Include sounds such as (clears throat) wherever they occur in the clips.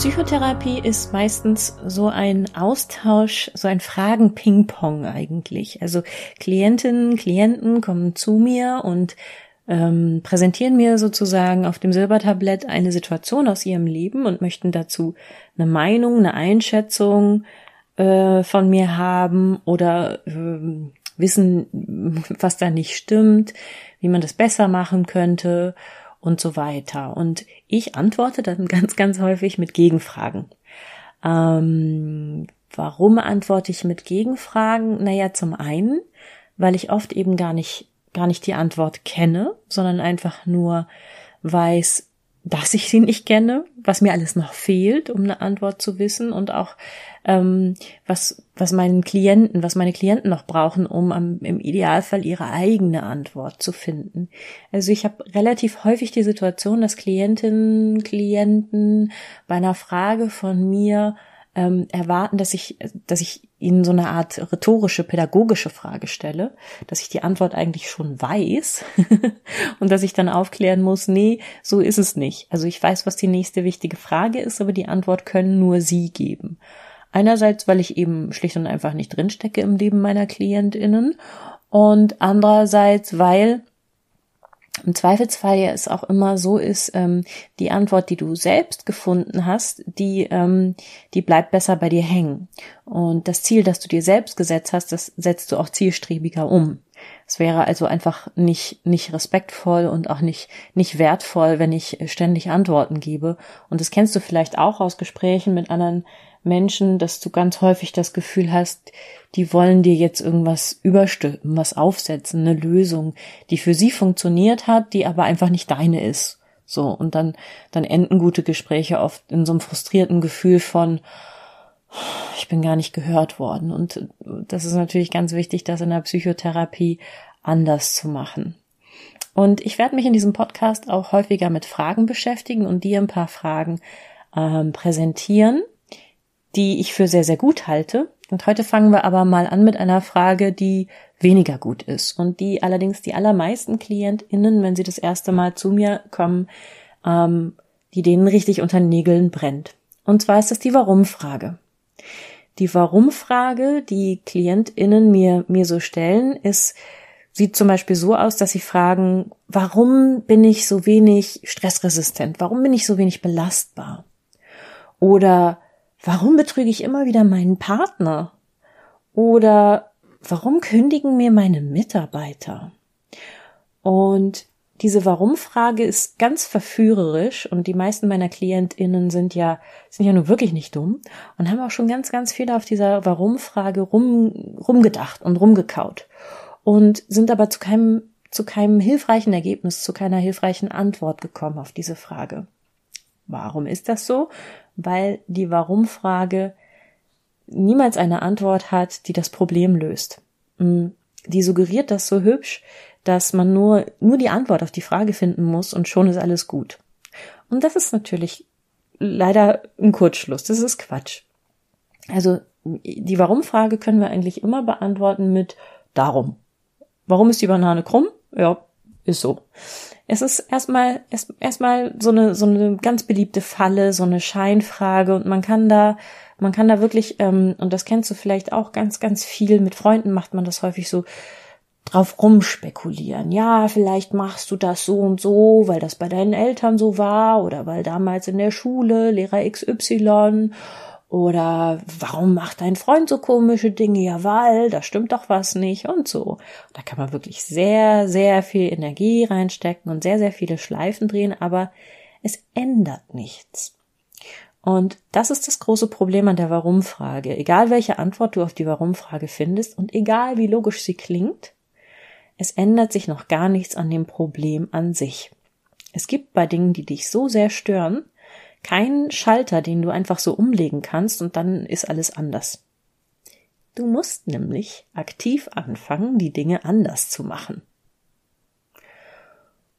Psychotherapie ist meistens so ein Austausch, so ein Fragen-Ping-Pong eigentlich. Also Klientinnen, Klienten kommen zu mir und ähm, präsentieren mir sozusagen auf dem Silbertablett eine Situation aus ihrem Leben und möchten dazu eine Meinung, eine Einschätzung äh, von mir haben oder äh, wissen, was da nicht stimmt, wie man das besser machen könnte und so weiter. Und ich antworte dann (laughs) ganz, ganz häufig mit Gegenfragen. Ähm, warum antworte ich mit Gegenfragen? Naja, zum einen, weil ich oft eben gar nicht, gar nicht die Antwort kenne, sondern einfach nur weiß, dass ich sie nicht kenne, was mir alles noch fehlt, um eine Antwort zu wissen und auch ähm, was was meinen Klienten, was meine Klienten noch brauchen, um am, im Idealfall ihre eigene Antwort zu finden. Also ich habe relativ häufig die Situation, dass Klientinnen, Klienten bei einer Frage von mir ähm, erwarten, dass ich, dass ich ihnen so eine Art rhetorische, pädagogische Frage stelle, dass ich die Antwort eigentlich schon weiß (laughs) und dass ich dann aufklären muss, nee, so ist es nicht. Also ich weiß, was die nächste wichtige Frage ist, aber die Antwort können nur Sie geben. Einerseits, weil ich eben schlicht und einfach nicht drinstecke im Leben meiner KlientInnen und andererseits, weil im Zweifelsfall ja es auch immer so ist, ähm, die Antwort, die du selbst gefunden hast, die, ähm, die bleibt besser bei dir hängen. Und das Ziel, das du dir selbst gesetzt hast, das setzt du auch zielstrebiger um. Es wäre also einfach nicht, nicht respektvoll und auch nicht, nicht wertvoll, wenn ich ständig Antworten gebe. Und das kennst du vielleicht auch aus Gesprächen mit anderen Menschen, dass du ganz häufig das Gefühl hast, die wollen dir jetzt irgendwas überstülpen, was aufsetzen, eine Lösung, die für sie funktioniert hat, die aber einfach nicht deine ist. So, und dann, dann enden gute Gespräche oft in so einem frustrierten Gefühl von, ich bin gar nicht gehört worden. Und das ist natürlich ganz wichtig, das in der Psychotherapie anders zu machen. Und ich werde mich in diesem Podcast auch häufiger mit Fragen beschäftigen und dir ein paar Fragen ähm, präsentieren, die ich für sehr, sehr gut halte. Und heute fangen wir aber mal an mit einer Frage, die weniger gut ist und die allerdings die allermeisten KlientInnen, wenn sie das erste Mal zu mir kommen, ähm, die denen richtig unter Nägeln brennt. Und zwar ist das die Warum-Frage. Die Warum-Frage, die KlientInnen mir, mir so stellen, ist, sieht zum Beispiel so aus, dass sie fragen, warum bin ich so wenig stressresistent? Warum bin ich so wenig belastbar? Oder warum betrüge ich immer wieder meinen Partner? Oder warum kündigen mir meine Mitarbeiter? Und diese Warum-Frage ist ganz verführerisch und die meisten meiner KlientInnen sind ja, sind ja nur wirklich nicht dumm und haben auch schon ganz, ganz viel auf dieser Warum-Frage rum, rumgedacht und rumgekaut und sind aber zu keinem, zu keinem hilfreichen Ergebnis, zu keiner hilfreichen Antwort gekommen auf diese Frage. Warum ist das so? Weil die Warum-Frage niemals eine Antwort hat, die das Problem löst. Mm, die suggeriert das so hübsch, dass man nur, nur die Antwort auf die Frage finden muss und schon ist alles gut. Und das ist natürlich leider ein Kurzschluss. Das ist Quatsch. Also, die Warum-Frage können wir eigentlich immer beantworten mit darum. Warum ist die Banane krumm? Ja, ist so. Es ist erstmal erst, erstmal so eine so eine ganz beliebte Falle, so eine Scheinfrage und man kann da man kann da wirklich ähm, und das kennst du vielleicht auch ganz ganz viel mit Freunden macht man das häufig so drauf rumspekulieren. Ja, vielleicht machst du das so und so, weil das bei deinen Eltern so war oder weil damals in der Schule Lehrer XY oder warum macht dein Freund so komische Dinge? Ja, weil, da stimmt doch was nicht und so. Da kann man wirklich sehr, sehr viel Energie reinstecken und sehr, sehr viele Schleifen drehen, aber es ändert nichts. Und das ist das große Problem an der Warum-Frage. Egal welche Antwort du auf die Warum-Frage findest und egal wie logisch sie klingt, es ändert sich noch gar nichts an dem Problem an sich. Es gibt bei Dingen, die dich so sehr stören, kein Schalter, den du einfach so umlegen kannst und dann ist alles anders. Du musst nämlich aktiv anfangen, die Dinge anders zu machen.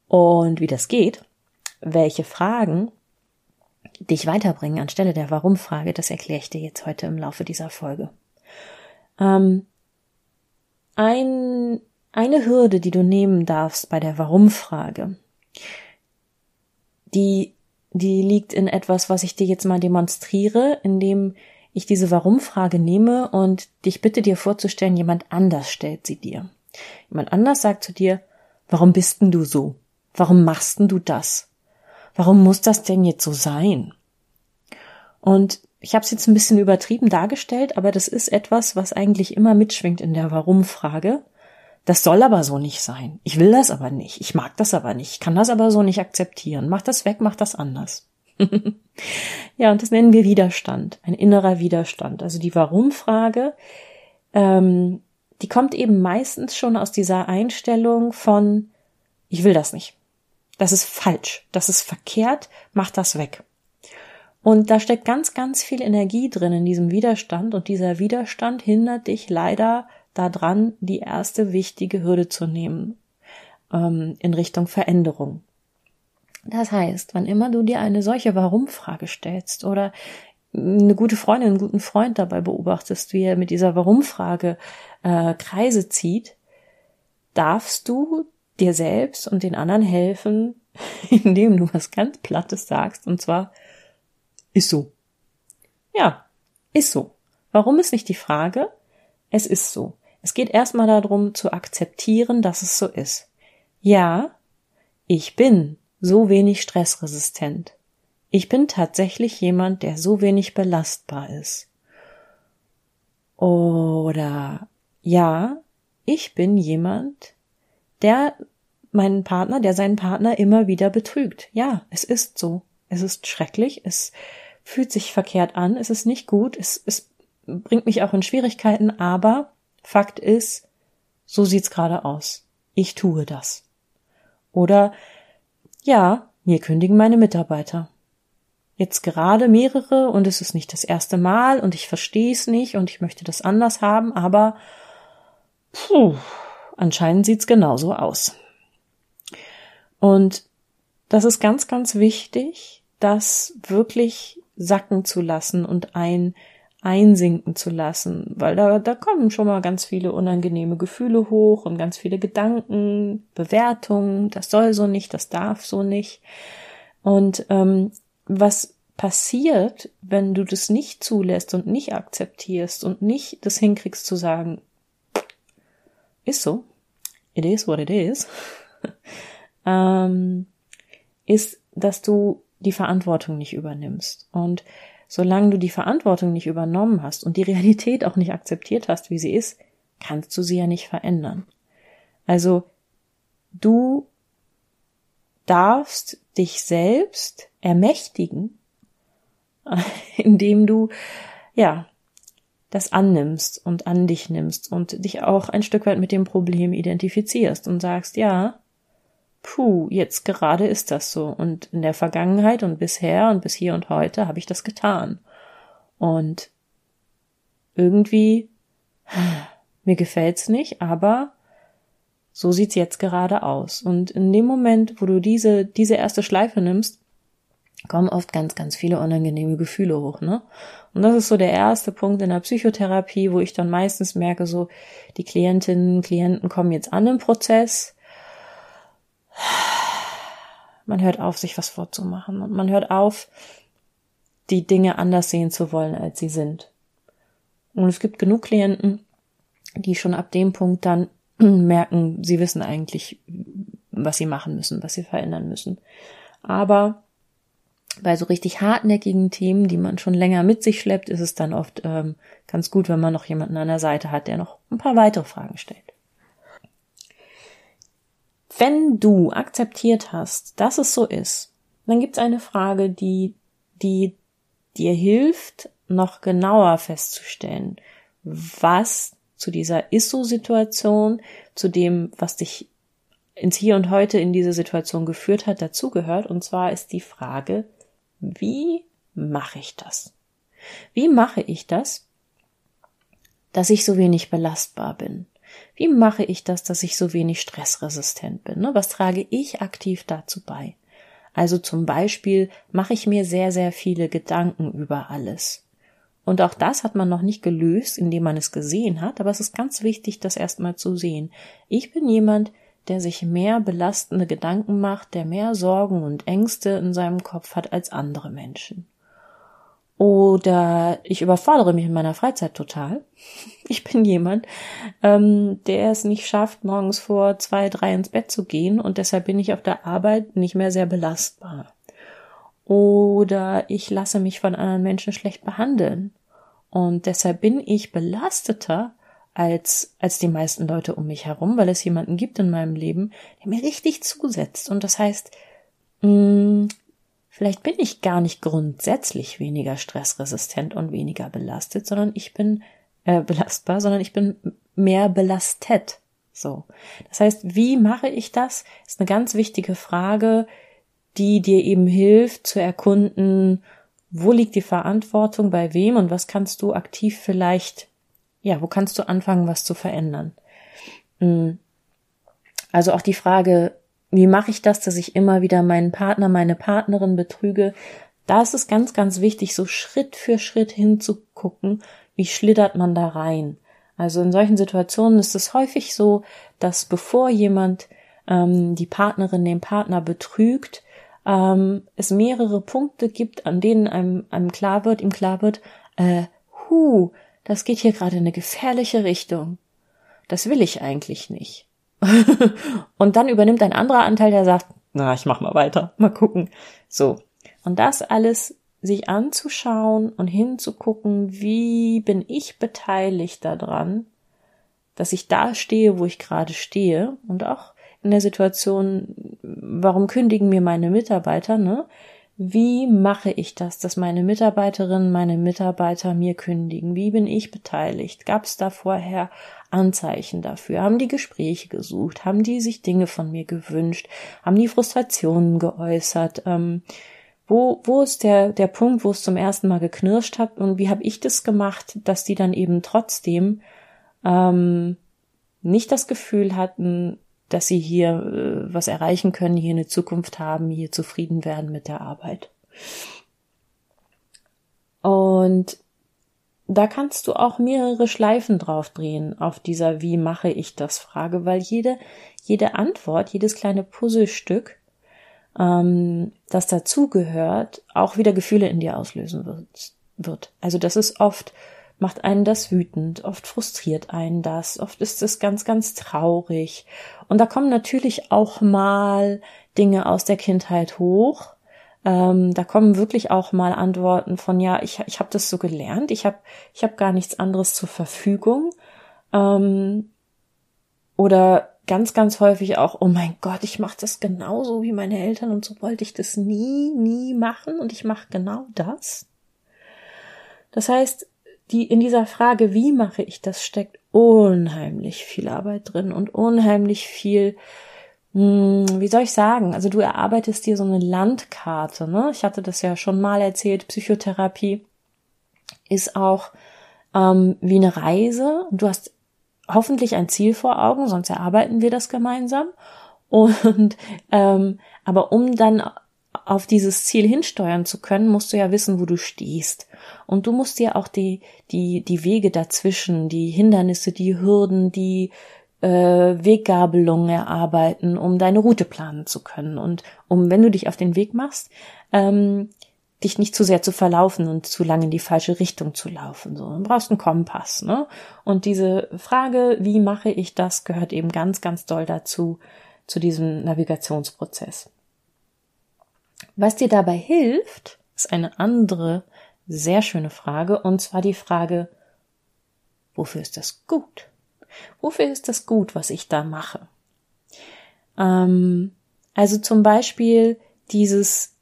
Und wie das geht, welche Fragen dich weiterbringen anstelle der Warum-Frage, das erkläre ich dir jetzt heute im Laufe dieser Folge. Ähm, ein, eine Hürde, die du nehmen darfst bei der Warum-Frage, die, die liegt in etwas, was ich dir jetzt mal demonstriere, indem ich diese Warum-Frage nehme und dich bitte dir vorzustellen, jemand anders stellt sie dir. Jemand anders sagt zu dir, warum bist denn du so? Warum machst denn du das? Warum muss das denn jetzt so sein? Und ich habe es jetzt ein bisschen übertrieben dargestellt, aber das ist etwas, was eigentlich immer mitschwingt in der Warum-Frage. Das soll aber so nicht sein. Ich will das aber nicht. Ich mag das aber nicht. Ich kann das aber so nicht akzeptieren. Mach das weg, mach das anders. (laughs) ja, und das nennen wir Widerstand, ein innerer Widerstand. Also die Warum-Frage, ähm, die kommt eben meistens schon aus dieser Einstellung von, ich will das nicht. Das ist falsch. Das ist verkehrt. Mach das weg. Und da steckt ganz, ganz viel Energie drin in diesem Widerstand und dieser Widerstand hindert dich leider daran, die erste wichtige Hürde zu nehmen ähm, in Richtung Veränderung. Das heißt, wann immer du dir eine solche Warum-Frage stellst oder eine gute Freundin, einen guten Freund dabei beobachtest, wie er mit dieser Warum-Frage äh, Kreise zieht, darfst du dir selbst und den anderen helfen, (laughs) indem du was ganz Plattes sagst, und zwar ist so. Ja, ist so. Warum ist nicht die Frage? Es ist so. Es geht erstmal darum zu akzeptieren, dass es so ist. Ja, ich bin so wenig stressresistent. Ich bin tatsächlich jemand, der so wenig belastbar ist. Oder ja, ich bin jemand, der meinen Partner, der seinen Partner immer wieder betrügt. Ja, es ist so. Es ist schrecklich. Es fühlt sich verkehrt an. Es ist nicht gut. Es, es bringt mich auch in Schwierigkeiten. Aber Fakt ist, so sieht's gerade aus. Ich tue das. Oder ja, mir kündigen meine Mitarbeiter. Jetzt gerade mehrere und es ist nicht das erste Mal und ich verstehe es nicht und ich möchte das anders haben, aber puh, anscheinend sieht's genauso aus. Und das ist ganz, ganz wichtig, das wirklich sacken zu lassen und ein einsinken zu lassen, weil da, da kommen schon mal ganz viele unangenehme Gefühle hoch und ganz viele Gedanken, Bewertungen, das soll so nicht, das darf so nicht. Und ähm, was passiert, wenn du das nicht zulässt und nicht akzeptierst und nicht das hinkriegst zu sagen, ist so, it is what it is, (laughs) ähm, ist, dass du die Verantwortung nicht übernimmst. Und solange du die Verantwortung nicht übernommen hast und die Realität auch nicht akzeptiert hast, wie sie ist, kannst du sie ja nicht verändern. Also du darfst dich selbst ermächtigen, (laughs) indem du ja das annimmst und an dich nimmst und dich auch ein Stück weit mit dem Problem identifizierst und sagst, ja, puh, jetzt gerade ist das so. Und in der Vergangenheit und bisher und bis hier und heute habe ich das getan. Und irgendwie, (sighs) mir gefällt's nicht, aber so sieht's jetzt gerade aus. Und in dem Moment, wo du diese, diese erste Schleife nimmst, kommen oft ganz, ganz viele unangenehme Gefühle hoch, ne? Und das ist so der erste Punkt in der Psychotherapie, wo ich dann meistens merke, so, die Klientinnen, Klienten kommen jetzt an im Prozess, man hört auf, sich was vorzumachen und man hört auf, die Dinge anders sehen zu wollen, als sie sind. Und es gibt genug Klienten, die schon ab dem Punkt dann (clears throat) merken, sie wissen eigentlich, was sie machen müssen, was sie verändern müssen. Aber bei so richtig hartnäckigen Themen, die man schon länger mit sich schleppt, ist es dann oft ähm, ganz gut, wenn man noch jemanden an der Seite hat, der noch ein paar weitere Fragen stellt. Wenn du akzeptiert hast, dass es so ist, dann gibt es eine Frage, die, die dir hilft, noch genauer festzustellen, was zu dieser Ist-so-Situation, zu dem, was dich ins Hier und Heute in diese Situation geführt hat, dazugehört. Und zwar ist die Frage, wie mache ich das? Wie mache ich das, dass ich so wenig belastbar bin? Wie mache ich das, dass ich so wenig stressresistent bin? Ne? Was trage ich aktiv dazu bei? Also zum Beispiel mache ich mir sehr, sehr viele Gedanken über alles. Und auch das hat man noch nicht gelöst, indem man es gesehen hat, aber es ist ganz wichtig, das erstmal zu sehen. Ich bin jemand, der sich mehr belastende Gedanken macht, der mehr Sorgen und Ängste in seinem Kopf hat als andere Menschen. Oder ich überfordere mich in meiner Freizeit total. (laughs) Ich bin jemand, ähm, der es nicht schafft, morgens vor zwei, drei ins Bett zu gehen und deshalb bin ich auf der Arbeit nicht mehr sehr belastbar. Oder ich lasse mich von anderen Menschen schlecht behandeln. Und deshalb bin ich belasteter als, als die meisten Leute um mich herum, weil es jemanden gibt in meinem Leben, der mir richtig zusetzt. Und das heißt, mh, mm, vielleicht bin ich gar nicht grundsätzlich weniger stressresistent und weniger belastet, sondern ich bin äh, belastbar, sondern ich bin mehr belastet. So. Das heißt, wie mache ich das? Ist eine ganz wichtige Frage, die dir eben hilft zu erkunden, wo liegt die Verantwortung bei wem und was kannst du aktiv vielleicht ja, wo kannst du anfangen, was zu verändern? Mm. Also auch die Frage, wie mache ich das, dass ich immer wieder meinen Partner, meine Partnerin betrüge? Da ist es ganz, ganz wichtig, so Schritt für Schritt hinzugucken, wie schlittert man da rein. Also in solchen Situationen ist es häufig so, dass bevor jemand ähm, die Partnerin den Partner betrügt, ähm, es mehrere Punkte gibt, an denen einem, einem klar wird, ihm klar wird, äh, hu, das geht hier gerade in eine gefährliche Richtung. Das will ich eigentlich nicht. (laughs) und dann übernimmt ein anderer Anteil, der sagt, na, ich mach mal weiter, (laughs) mal gucken. So. Und das alles sich anzuschauen und hinzugucken, wie bin ich beteiligt daran, dass ich da stehe, wo ich gerade stehe und auch in der Situation, warum kündigen mir meine Mitarbeiter, ne? Wie mache ich das, dass meine Mitarbeiterinnen, meine Mitarbeiter mir kündigen? Wie bin ich beteiligt? Gab es da vorher Anzeichen dafür? Haben die Gespräche gesucht? Haben die sich Dinge von mir gewünscht? Haben die Frustrationen geäußert? Ähm, wo, wo ist der, der Punkt, wo es zum ersten Mal geknirscht hat? Und wie habe ich das gemacht, dass die dann eben trotzdem ähm, nicht das Gefühl hatten, dass sie hier äh, was erreichen können, hier eine Zukunft haben, hier zufrieden werden mit der Arbeit. Und da kannst du auch mehrere Schleifen drauf drehen auf dieser Wie mache ich das Frage, weil jede, jede Antwort, jedes kleine Puzzlestück, ähm, das dazugehört, auch wieder Gefühle in dir auslösen wird. wird. Also das ist oft macht einen das wütend, oft frustriert einen das, oft ist es ganz, ganz traurig. Und da kommen natürlich auch mal Dinge aus der Kindheit hoch. Ähm, da kommen wirklich auch mal Antworten von, ja, ich, ich habe das so gelernt, ich habe ich hab gar nichts anderes zur Verfügung. Ähm, oder ganz, ganz häufig auch, oh mein Gott, ich mache das genauso wie meine Eltern und so wollte ich das nie, nie machen und ich mache genau das. Das heißt, die in dieser Frage, wie mache ich das, steckt unheimlich viel Arbeit drin und unheimlich viel, hm, wie soll ich sagen? Also du erarbeitest dir so eine Landkarte, ne? Ich hatte das ja schon mal erzählt. Psychotherapie ist auch ähm, wie eine Reise du hast hoffentlich ein Ziel vor Augen, sonst erarbeiten wir das gemeinsam. Und ähm, aber um dann auf dieses Ziel hinsteuern zu können, musst du ja wissen, wo du stehst. Und du musst dir auch die, die, die Wege dazwischen, die Hindernisse, die Hürden, die äh, Weggabelungen erarbeiten, um deine Route planen zu können. Und um, wenn du dich auf den Weg machst, ähm, dich nicht zu sehr zu verlaufen und zu lange in die falsche Richtung zu laufen. So, du brauchst einen Kompass, ne? Und diese Frage, wie mache ich das, gehört eben ganz, ganz doll dazu, zu diesem Navigationsprozess. Was dir dabei hilft, ist eine andere sehr schöne Frage, und zwar die Frage, wofür ist das gut? Wofür ist das gut, was ich da mache? Ähm, also zum Beispiel dieses,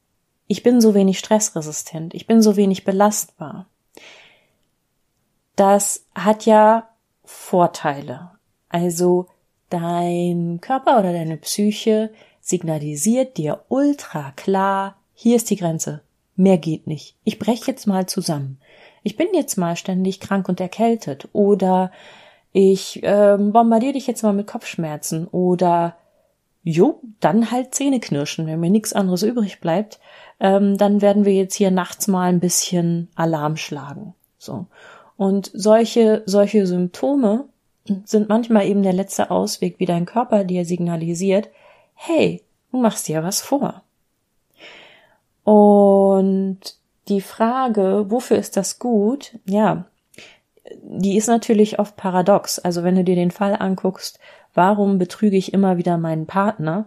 ich bin so wenig stressresistent, ich bin so wenig belastbar. Das hat ja Vorteile. Also dein Körper oder deine Psyche signalisiert dir ultra klar, hier ist die Grenze. Mehr geht nicht. Ich breche jetzt mal zusammen. ich bin jetzt mal ständig krank und erkältet oder ich äh, bombardiere dich jetzt mal mit Kopfschmerzen oder jo, dann halt Zähne knirschen, wenn mir nichts anderes übrig bleibt, ähm, dann werden wir jetzt hier nachts mal ein bisschen Alarm schlagen. So. Und solche, solche Symptome sind manchmal eben der letzte Ausweg, wie dein Körper dir signalisiert, hey, du machst dir was vor. Und die Frage, wofür ist das gut? Ja, die ist natürlich oft paradox. Also wenn du dir den Fall anguckst, warum betrüge ich immer wieder meinen Partner?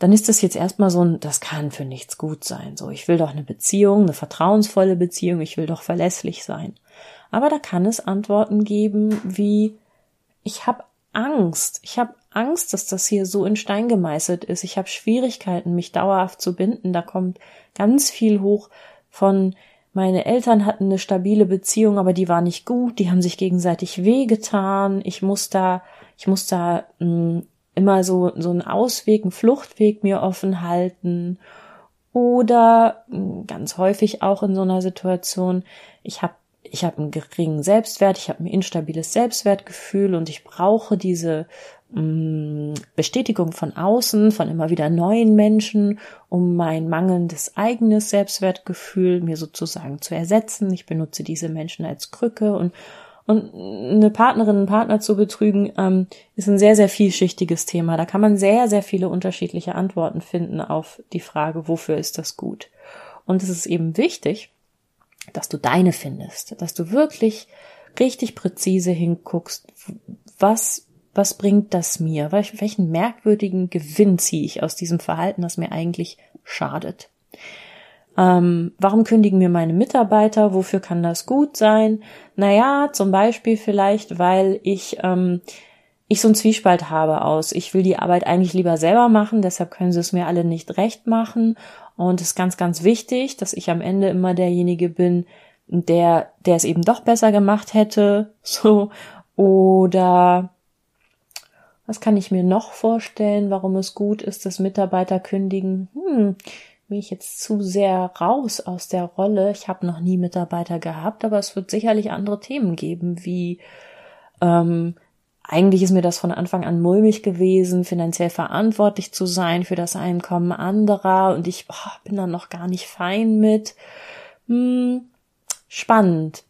Dann ist das jetzt erstmal so ein, das kann für nichts gut sein. So, ich will doch eine Beziehung, eine vertrauensvolle Beziehung, ich will doch verlässlich sein. Aber da kann es Antworten geben wie, ich habe Angst, ich habe Angst, dass das hier so in Stein gemeißelt ist. Ich habe Schwierigkeiten, mich dauerhaft zu binden. Da kommt ganz viel hoch von meine Eltern hatten eine stabile Beziehung, aber die war nicht gut, die haben sich gegenseitig wehgetan. Ich muss da, ich muss da mh, hm, immer so, so einen Ausweg, einen Fluchtweg mir offen halten. Oder mh, hm, ganz häufig auch in so einer Situation, ich habe ich habe einen geringen Selbstwert, ich habe ein instabiles Selbstwertgefühl und ich brauche diese Bestätigung von außen, von immer wieder neuen Menschen, um mein mangelndes eigenes Selbstwertgefühl mir sozusagen zu ersetzen. Ich benutze diese Menschen als Krücke und und eine Partnerin, einen Partner zu betrügen, ähm, ist ein sehr, sehr vielschichtiges Thema. Da kann man sehr, sehr viele unterschiedliche Antworten finden auf die Frage, wofür ist das gut? Und es ist eben wichtig, dass du deine findest, dass du wirklich richtig präzise hinguckst, was, was bringt das mir? Welchen merkwürdigen Gewinn ziehe ich aus diesem Verhalten, das mir eigentlich schadet? Ähm, warum kündigen mir meine Mitarbeiter? Wofür kann das gut sein? Naja, zum Beispiel vielleicht, weil ich, ähm, ich so einen Zwiespalt habe aus. Ich will die Arbeit eigentlich lieber selber machen, deshalb können sie es mir alle nicht recht machen. Und es ist ganz, ganz wichtig, dass ich am Ende immer derjenige bin, der, der es eben doch besser gemacht hätte, (laughs) so, oder was kann ich mir noch vorstellen, warum es gut ist, dass Mitarbeiter kündigen? Hm, bin ich jetzt zu sehr raus aus der Rolle. Ich habe noch nie Mitarbeiter gehabt, aber es wird sicherlich andere Themen geben, wie ähm, eigentlich ist mir das von Anfang an mulmig gewesen, finanziell verantwortlich zu sein für das Einkommen anderer und ich oh, bin da noch gar nicht fein mit. Hm, spannend.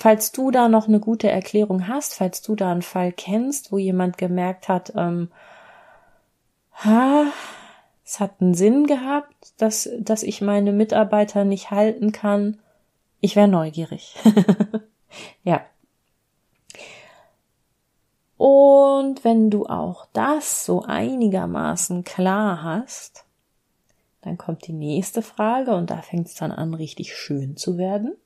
Falls du da noch eine gute Erklärung hast, falls du da einen Fall kennst, wo jemand gemerkt hat, ähm, ha, es hat einen Sinn gehabt, dass, dass ich meine Mitarbeiter nicht halten kann, ich wäre neugierig. (laughs) ja. Und wenn du auch das so einigermaßen klar hast, dann kommt die nächste Frage und da fängt es dann an, richtig schön zu werden.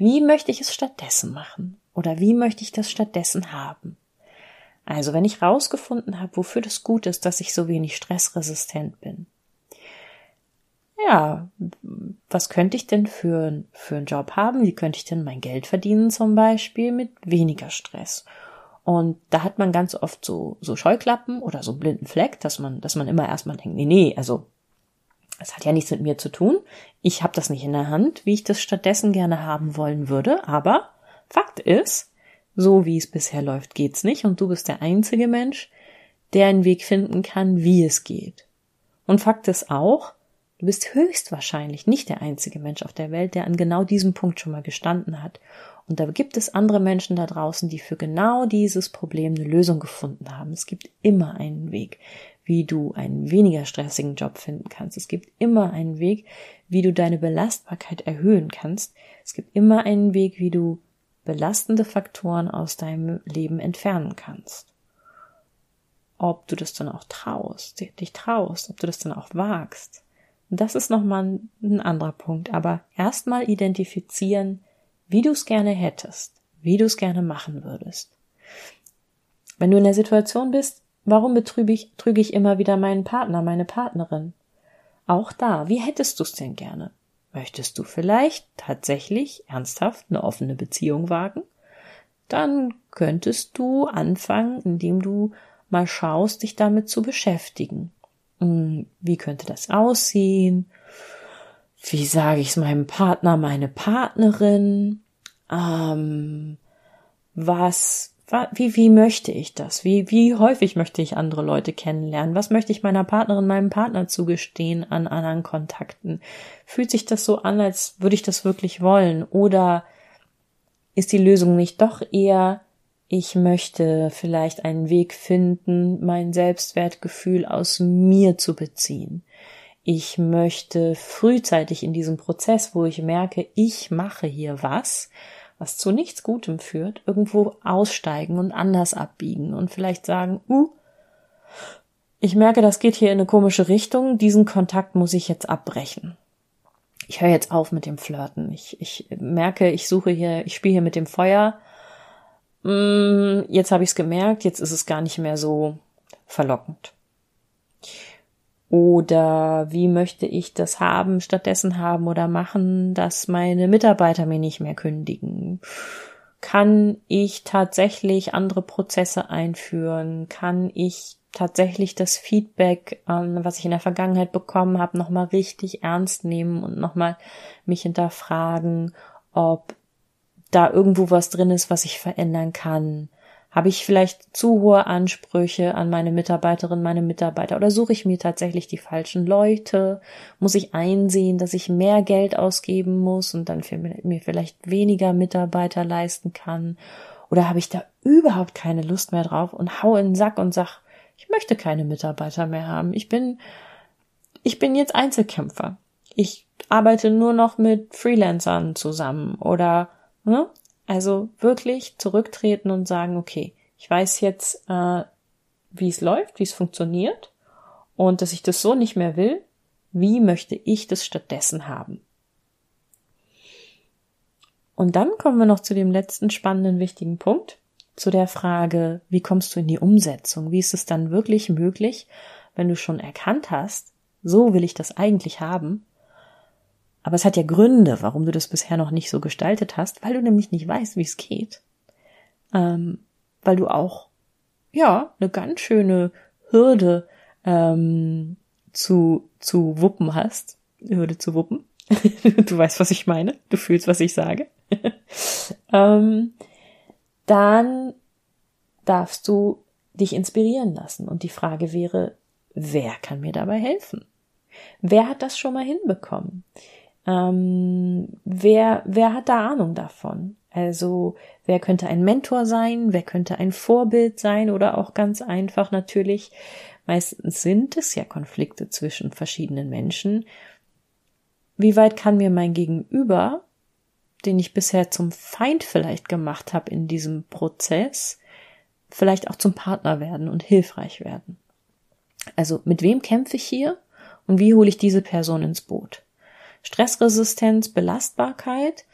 Wie möchte ich es stattdessen machen? Oder wie möchte ich das stattdessen haben? Also, wenn ich rausgefunden habe, wofür das gut ist, dass ich so wenig stressresistent bin. Ja, was könnte ich denn für, für einen Job haben? Wie könnte ich denn mein Geld verdienen zum Beispiel mit weniger Stress? Und da hat man ganz oft so, so Scheuklappen oder so einen blinden Fleck, dass man, dass man immer erstmal denkt, nee, nee, also das hat ja nichts mit mir zu tun. Ich habe das nicht in der Hand, wie ich das stattdessen gerne haben wollen würde. Aber Fakt ist, so wie es bisher läuft, geht's nicht. Und du bist der einzige Mensch, der einen Weg finden kann, wie es geht. Und Fakt ist auch, du bist höchstwahrscheinlich nicht der einzige Mensch auf der Welt, der an genau diesem Punkt schon mal gestanden hat. Und da gibt es andere Menschen da draußen, die für genau dieses Problem eine Lösung gefunden haben. Es gibt immer einen Weg, wie du einen weniger stressigen Job finden kannst. Es gibt immer einen Weg, wie du deine Belastbarkeit erhöhen kannst. Es gibt immer einen Weg, wie du belastende Faktoren aus deinem Leben entfernen kannst. Ob du das dann auch traust, dich traust, ob du das dann auch wagst. Das ist nochmal ein anderer Punkt. Aber erstmal identifizieren, wie du es gerne hättest, wie du es gerne machen würdest. Wenn du in der Situation bist, warum betrüge ich, trüge ich immer wieder meinen Partner, meine Partnerin? Auch da, wie hättest du es denn gerne? Möchtest du vielleicht tatsächlich ernsthaft eine offene Beziehung wagen? Dann könntest du anfangen, indem du mal schaust, dich damit zu beschäftigen. Hm, wie könnte das aussehen? wie sage ich es meinem Partner, meine Partnerin, ähm, was, wie, wie möchte ich das? Wie, wie häufig möchte ich andere Leute kennenlernen? Was möchte ich meiner Partnerin, meinem Partner zugestehen an anderen Kontakten? Fühlt sich das so an, als würde ich das wirklich wollen? Oder ist die Lösung nicht doch eher, ich möchte vielleicht einen Weg finden, mein Selbstwertgefühl aus mir zu beziehen. Ich möchte frühzeitig in diesem Prozess, wo ich merke, ich mache hier was, was zu nichts Gutem führt, irgendwo aussteigen und anders abbiegen und vielleicht sagen, uh, ich merke, das geht hier in eine komische Richtung, diesen Kontakt muss ich jetzt abbrechen. Ich höre jetzt auf mit dem Flirten. Ich, ich merke, ich suche hier, ich spiele hier mit dem Feuer. Mm, jetzt habe ich es gemerkt, jetzt ist es gar nicht mehr so verlockend. Oder wie möchte ich das haben, stattdessen haben oder machen, dass meine Mitarbeiter mir nicht mehr kündigen? Kann ich tatsächlich andere Prozesse einführen? Kann ich tatsächlich das Feedback, ähm, was ich in der Vergangenheit bekommen habe, nochmal richtig ernst nehmen und nochmal mich hinterfragen, ob da irgendwo was drin ist, was ich verändern kann? Habe ich vielleicht zu hohe Ansprüche an meine Mitarbeiterinnen, meine Mitarbeiter oder suche ich mir tatsächlich die falschen Leute? Muss ich einsehen, dass ich mehr Geld ausgeben muss und dann mir vielleicht weniger Mitarbeiter leisten kann? Oder habe ich da überhaupt keine Lust mehr drauf und hau in den Sack und sag, ich möchte keine Mitarbeiter mehr haben. Ich bin, ich bin jetzt Einzelkämpfer. Ich arbeite nur noch mit Freelancern zusammen oder, ne? Also wirklich zurücktreten und sagen, okay, ich weiß jetzt, äh, wie es läuft, wie es funktioniert und dass ich das so nicht mehr will. Wie möchte ich das stattdessen haben? Und dann kommen wir noch zu dem letzten spannenden wichtigen Punkt, zu der Frage, wie kommst du in die Umsetzung? Wie ist es dann wirklich möglich, wenn du schon erkannt hast, so will ich das eigentlich haben, aber es hat ja Gründe, warum du das bisher noch nicht so gestaltet hast, weil du nämlich nicht weißt, wie es geht. Ähm, weil du auch, ja, eine ganz schöne Hürde ähm, zu, zu wuppen hast. Hürde zu wuppen. (laughs) du weißt, was ich meine. Du fühlst, was ich sage. (laughs) ähm, dann darfst du dich inspirieren lassen. Und die Frage wäre, wer kann mir dabei helfen? Wer hat das schon mal hinbekommen? Ähm, wer, wer hat da Ahnung davon? Also wer könnte ein Mentor sein, wer könnte ein Vorbild sein oder auch ganz einfach natürlich, meistens sind es ja Konflikte zwischen verschiedenen Menschen. Wie weit kann mir mein Gegenüber, den ich bisher zum Feind vielleicht gemacht habe in diesem Prozess, vielleicht auch zum Partner werden und hilfreich werden? Also mit wem kämpfe ich hier und wie hole ich diese Person ins Boot? Stressresistenz, Belastbarkeit.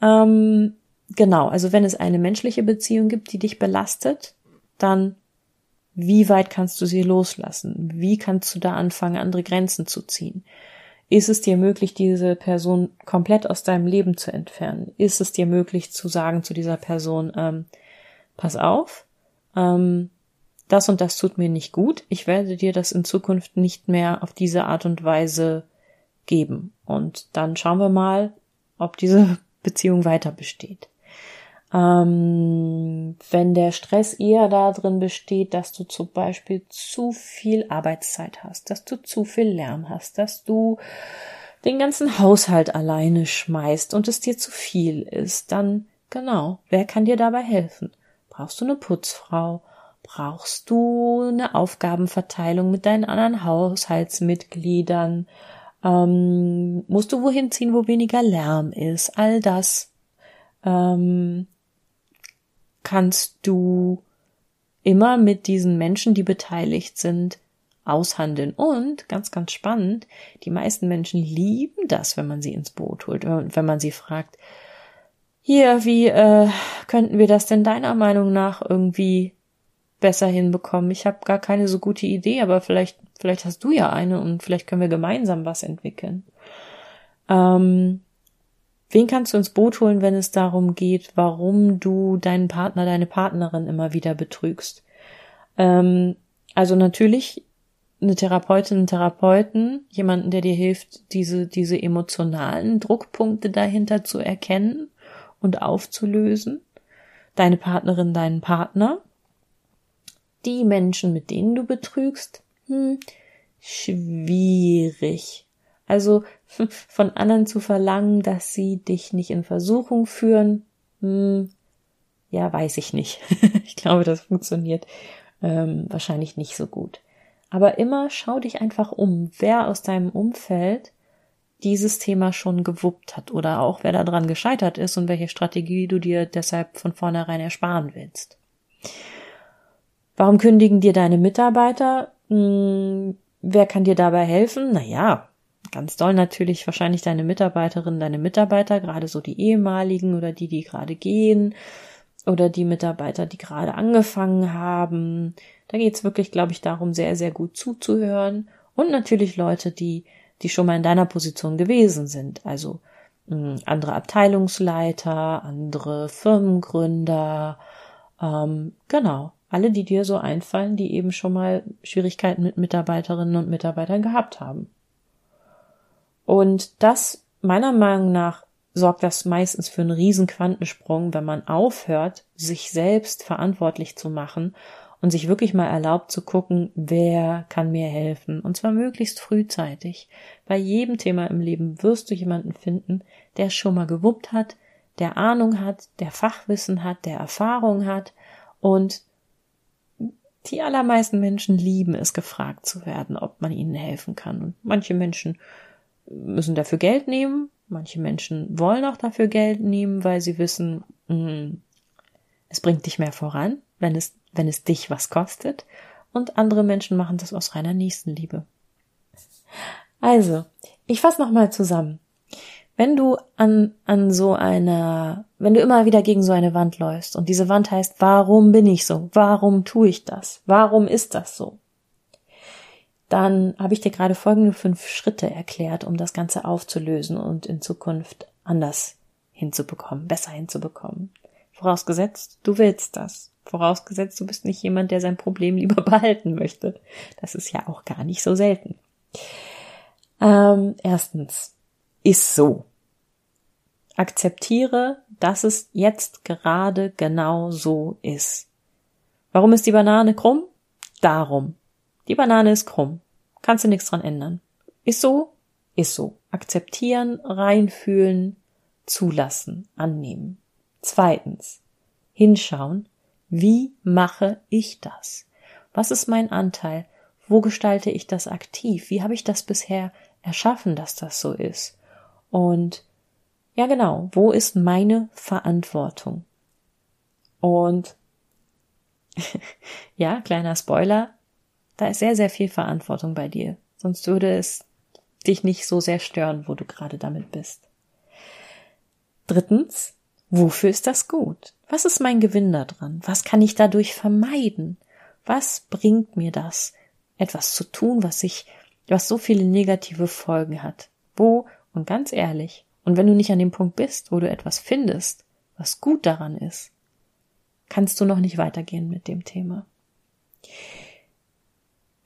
Ähm, genau, also wenn es eine menschliche Beziehung gibt, die dich belastet, dann wie weit kannst du sie loslassen? Wie kannst du da anfangen, andere Grenzen zu ziehen? Ist es dir möglich, diese Person komplett aus deinem Leben zu entfernen? Ist es dir möglich zu sagen zu dieser Person, ähm, pass auf, ähm, das und das tut mir nicht gut, ich werde dir das in Zukunft nicht mehr auf diese Art und Weise geben. Und dann schauen wir mal, ob diese (laughs) Beziehung weiter besteht. Ähm, wenn der Stress eher darin besteht, dass du zum Beispiel zu viel Arbeitszeit hast, dass du zu viel Lärm hast, dass du den ganzen Haushalt alleine schmeißt und es dir zu viel ist, dann genau, wer kann dir dabei helfen? Brauchst du eine Putzfrau? Brauchst du eine Aufgabenverteilung mit deinen anderen Haushaltsmitgliedern? Ähm, musst du wohin ziehen, wo weniger Lärm ist? All das ähm, kannst du immer mit diesen Menschen, die beteiligt sind, aushandeln. Und ganz, ganz spannend, die meisten Menschen lieben das, wenn man sie ins Boot holt, wenn man sie fragt, hier, wie äh, könnten wir das denn deiner Meinung nach irgendwie besser hinbekommen. Ich habe gar keine so gute Idee, aber vielleicht, vielleicht hast du ja eine und vielleicht können wir gemeinsam was entwickeln. Ähm, wen kannst du ins Boot holen, wenn es darum geht, warum du deinen Partner, deine Partnerin immer wieder betrügst? Ähm, also natürlich eine Therapeutin, einen Therapeuten, jemanden, der dir hilft, diese, diese emotionalen Druckpunkte dahinter zu erkennen und aufzulösen. Deine Partnerin, deinen Partner. Die Menschen, mit denen du betrügst, hm, schwierig. Also (laughs) von anderen zu verlangen, dass sie dich nicht in Versuchung führen, hm, ja, weiß ich nicht. (laughs) ich glaube, das funktioniert ähm, wahrscheinlich nicht so gut. Aber immer schau dich einfach um, wer aus deinem Umfeld dieses Thema schon gewuppt hat oder auch wer daran gescheitert ist und welche Strategie du dir deshalb von vornherein ersparen willst. Warum kündigen dir deine Mitarbeiter? Hm, wer kann dir dabei helfen? Naja, ganz doll natürlich wahrscheinlich deine Mitarbeiterinnen, deine Mitarbeiter, gerade so die ehemaligen oder die, die gerade gehen oder die Mitarbeiter, die gerade angefangen haben. Da geht's wirklich, glaube ich, darum, sehr, sehr gut zuzuhören. Und natürlich Leute, die, die schon mal in deiner Position gewesen sind. Also mh, hm, andere Abteilungsleiter, andere Firmengründer, ähm, genau. Alle, die dir so einfallen, die eben schon mal Schwierigkeiten mit Mitarbeiterinnen und Mitarbeitern gehabt haben. Und das meiner Meinung nach sorgt das meistens für einen riesen Quantensprung, wenn man aufhört, sich selbst verantwortlich zu machen und sich wirklich mal erlaubt zu gucken, wer kann mir helfen. Und zwar möglichst frühzeitig. Bei jedem Thema im Leben wirst du jemanden finden, der es schon mal gewuppt hat, der Ahnung hat, der Fachwissen hat, der Erfahrung hat und die allermeisten Menschen lieben es, gefragt zu werden, ob man ihnen helfen kann. Und manche Menschen müssen dafür Geld nehmen, Manche Menschen wollen auch dafür Geld nehmen, weil sie wissen, mh, mm, es bringt dich mehr voran, wenn es, wenn es dich was kostet. Und andere Menschen machen das aus reiner Nächstenliebe. Also, ich fasse nochmal zusammen. Wenn du an, an so einer, wenn du immer wieder gegen so eine Wand läufst und diese Wand heißt, warum bin ich so? Warum tue ich das? Warum ist das so? dann habe ich dir gerade folgende fünf Schritte erklärt, um das Ganze aufzulösen und in Zukunft anders hinzubekommen, besser hinzubekommen. Vorausgesetzt, du willst das. Vorausgesetzt, du bist nicht jemand, der sein Problem (laughs) lieber behalten möchte. Das ist ja auch gar nicht so selten. Ähm, erstens, ist so. Akzeptiere, dass es jetzt gerade genau so ist. Warum ist die Banane krumm? Darum. Die Banane ist krumm. Kannst du nichts dran ändern. Ist so? Ist so. Akzeptieren, reinfühlen, zulassen, annehmen. Zweitens. Hinschauen. Wie mache ich das? Was ist mein Anteil? Wo gestalte ich das aktiv? Wie habe ich das bisher erschaffen, dass das so ist? Und ja, genau, wo ist meine Verantwortung? Und (laughs) ja, kleiner Spoiler, da ist sehr, sehr viel Verantwortung bei dir. Sonst würde es dich nicht so sehr stören, wo du gerade damit bist. Drittens, wofür ist das gut? Was ist mein Gewinn daran? Was kann ich dadurch vermeiden? Was bringt mir das, etwas zu tun, was sich, was so viele negative Folgen hat? Wo, und ganz ehrlich, und wenn du nicht an dem Punkt bist, wo du etwas findest, was gut daran ist, kannst du noch nicht weitergehen mit dem Thema.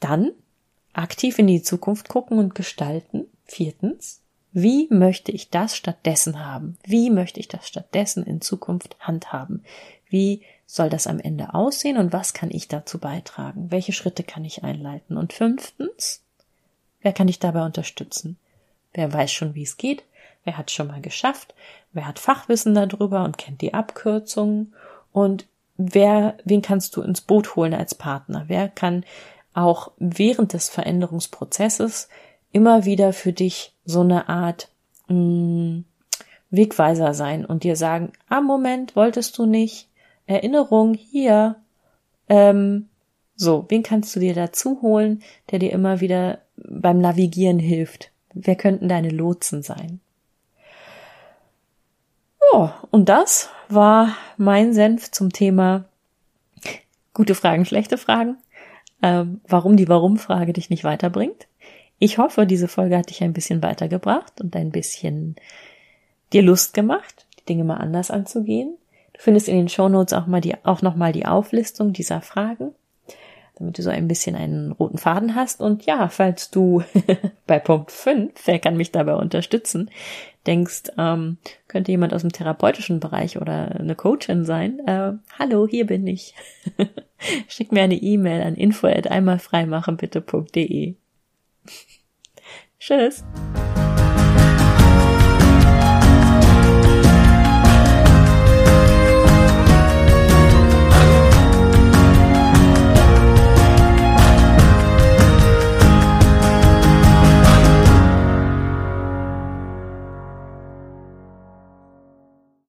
Dann aktiv in die Zukunft gucken und gestalten. Viertens, wie möchte ich das stattdessen haben? Wie möchte ich das stattdessen in Zukunft handhaben? Wie soll das am Ende aussehen und was kann ich dazu beitragen? Welche Schritte kann ich einleiten? Und fünftens, wer kann dich dabei unterstützen? Wer weiß schon, wie es geht? Wer hat schon mal geschafft? Wer hat Fachwissen darüber und kennt die Abkürzungen? Und wer, wen kannst du ins Boot holen als Partner? Wer kann auch während des Veränderungsprozesses immer wieder für dich so eine Art mh, mm, Wegweiser sein und dir sagen, ah Moment, wolltest du nicht, Erinnerung hier, ähm, so, wen kannst du dir dazu holen, der dir immer wieder beim Navigieren hilft? Wer könnten deine Lotsen sein? Oh, und das war mein Senf zum Thema gute Fragen, schlechte Fragen ähm, warum die Warum-Frage dich nicht weiterbringt. Ich hoffe, diese Folge hat dich ein bisschen weitergebracht und ein bisschen dir Lust gemacht, die Dinge mal anders anzugehen. Du findest in den Shownotes auch mal die, auch nochmal die Auflistung dieser Fragen. Damit du so ein bisschen einen roten Faden hast. Und ja, falls du (laughs) bei Punkt 5, wer kann mich dabei unterstützen, denkst, ähm, könnte jemand aus dem therapeutischen Bereich oder eine Coachin sein, äh, hallo, hier bin ich. (laughs) Schick mir eine E-Mail an info at einmalfreimachenbitte.de. Tschüss.